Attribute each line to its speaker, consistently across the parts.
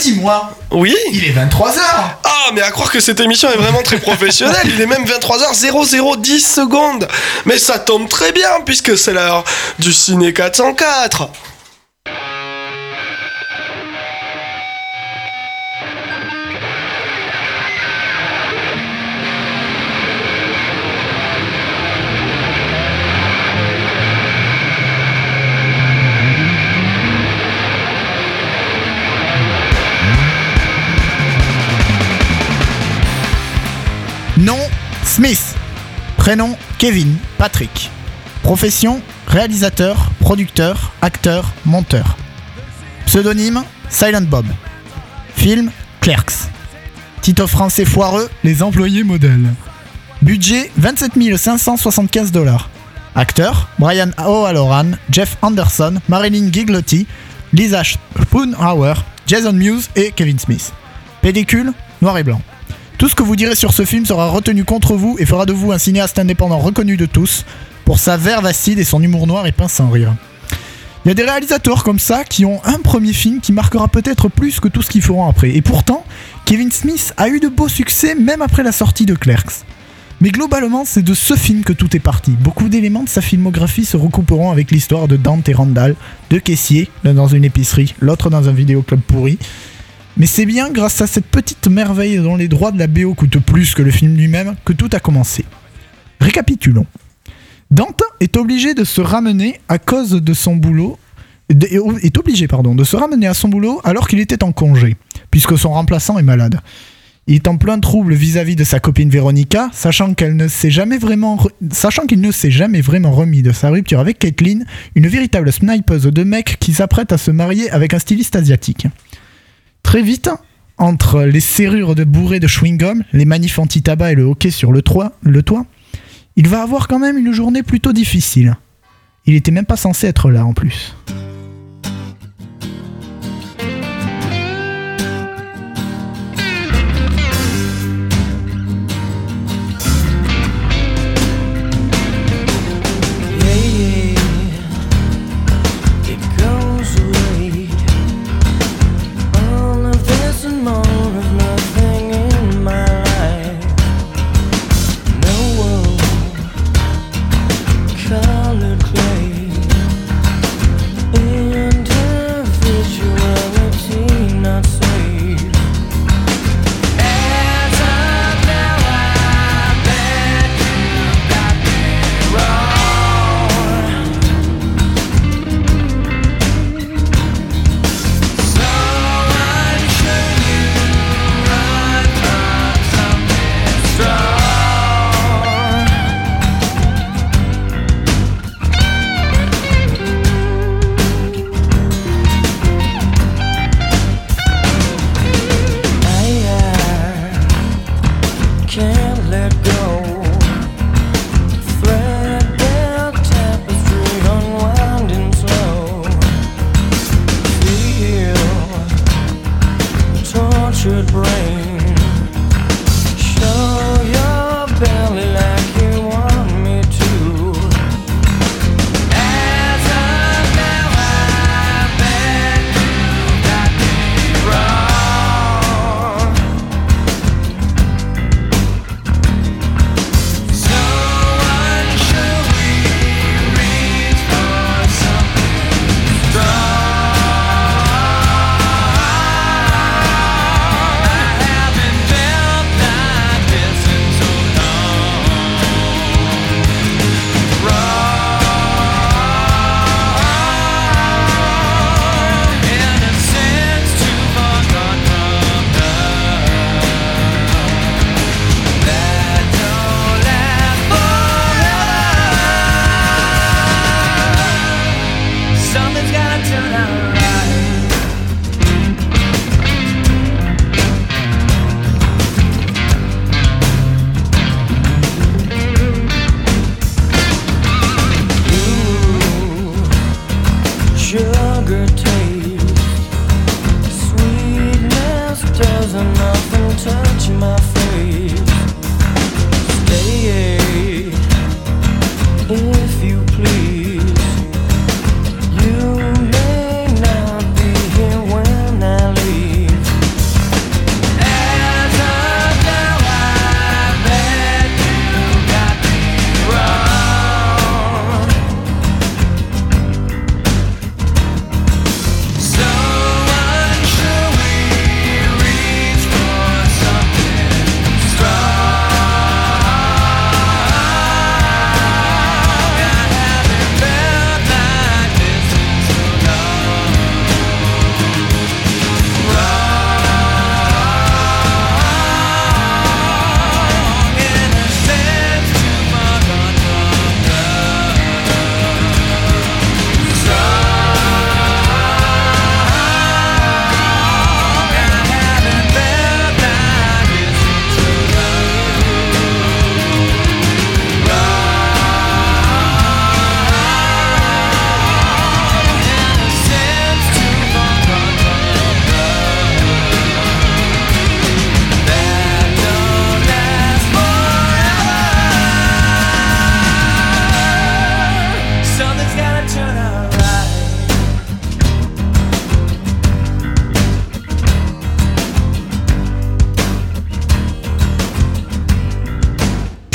Speaker 1: Dis-moi,
Speaker 2: Oui.
Speaker 1: Il est 23h
Speaker 2: Ah, mais à croire que cette émission est vraiment très professionnelle, il est même 23h0010 secondes. Mais ça tombe très bien, puisque c'est l'heure du Ciné 404
Speaker 3: Nom Smith. Prénom Kevin Patrick. Profession réalisateur, producteur, acteur, monteur. Pseudonyme Silent Bob. Film Clerks. Titre français foireux Les employés modèles. Budget 27 575 dollars. Acteurs Brian O'Halloran, Jeff Anderson, Marilyn Giglotti, Lisa Spoonhauer, Jason Mewes et Kevin Smith. Pellicule noir et blanc. Tout ce que vous direz sur ce film sera retenu contre vous et fera de vous un cinéaste indépendant reconnu de tous pour sa verve acide et son humour noir et pince sans rire. Il y a des réalisateurs comme ça qui ont un premier film qui marquera peut-être plus que tout ce qu'ils feront après. Et pourtant, Kevin Smith a eu de beaux succès même après la sortie de Clerks. Mais globalement, c'est de ce film que tout est parti. Beaucoup d'éléments de sa filmographie se recouperont avec l'histoire de Dante et Randall, deux caissiers, l'un dans une épicerie, l'autre dans un vidéoclub pourri. Mais c'est bien grâce à cette petite merveille dont les droits de la BO coûtent plus que le film lui-même que tout a commencé. Récapitulons. Dante est obligé de se ramener à cause de son boulot est obligé pardon, de se ramener à son boulot alors qu'il était en congé, puisque son remplaçant est malade. Il est en plein trouble vis-à-vis de sa copine Véronica, sachant qu'elle ne s'est jamais vraiment, qu'il ne s'est jamais vraiment remis de sa rupture avec Caitlyn, une véritable snipeuse de mec qui s'apprête à se marier avec un styliste asiatique. Très vite, entre les serrures de bourrées de chewing-gum, les manifs anti-tabac et le hockey sur le toit, le toit, il va avoir quand même une journée plutôt difficile. Il était même pas censé être là en plus.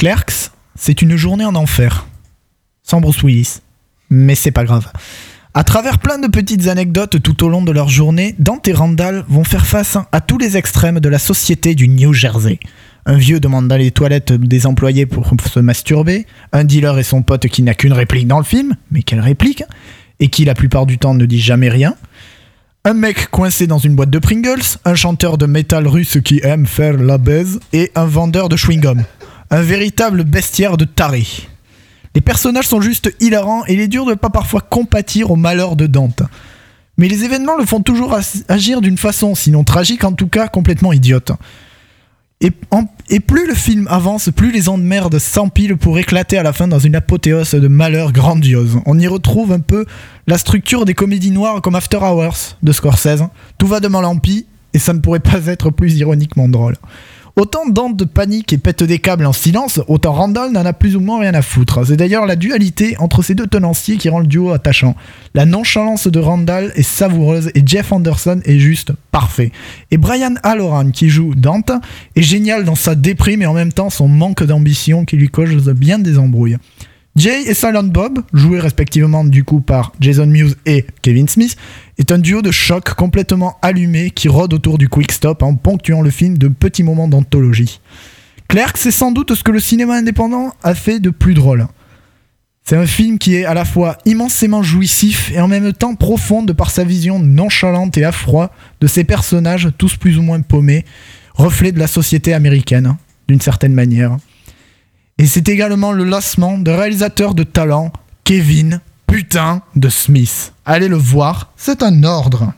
Speaker 3: Clerks, c'est une journée en enfer. Sans Bruce Willis. Mais c'est pas grave. À travers plein de petites anecdotes tout au long de leur journée, Dante et Randall vont faire face à tous les extrêmes de la société du New Jersey. Un vieux demande les toilettes des employés pour se masturber, un dealer et son pote qui n'a qu'une réplique dans le film, mais quelle réplique Et qui la plupart du temps ne dit jamais rien. Un mec coincé dans une boîte de Pringles, un chanteur de métal russe qui aime faire la baise, et un vendeur de chewing-gum. Un véritable bestiaire de taré. Les personnages sont juste hilarants et il est dur de ne pas parfois compatir au malheur de Dante. Mais les événements le font toujours agir d'une façon, sinon tragique en tout cas, complètement idiote. Et plus le film avance, plus les emmerdes s'empilent pour éclater à la fin dans une apothéose de malheur grandiose. On y retrouve un peu la structure des comédies noires comme After Hours de Scorsese. Tout va de mal en pis, et ça ne pourrait pas être plus ironiquement drôle. Autant Dante panique et pète des câbles en silence, autant Randall n'en a plus ou moins rien à foutre. C'est d'ailleurs la dualité entre ces deux tenanciers qui rend le duo attachant. La nonchalance de Randall est savoureuse et Jeff Anderson est juste parfait. Et Brian Halloran qui joue Dante est génial dans sa déprime et en même temps son manque d'ambition qui lui cause bien des embrouilles. Jay et Silent Bob, joués respectivement du coup par Jason Mewes et Kevin Smith, est un duo de choc complètement allumé qui rôde autour du quick stop en ponctuant le film de petits moments d'anthologie. Clerks, c'est sans doute ce que le cinéma indépendant a fait de plus drôle. C'est un film qui est à la fois immensément jouissif et en même temps profond de par sa vision nonchalante et à de ses personnages tous plus ou moins paumés, reflet de la société américaine, d'une certaine manière. Et c'est également le lancement de réalisateur de talent, Kevin Putain de Smith. Allez le voir, c'est un ordre.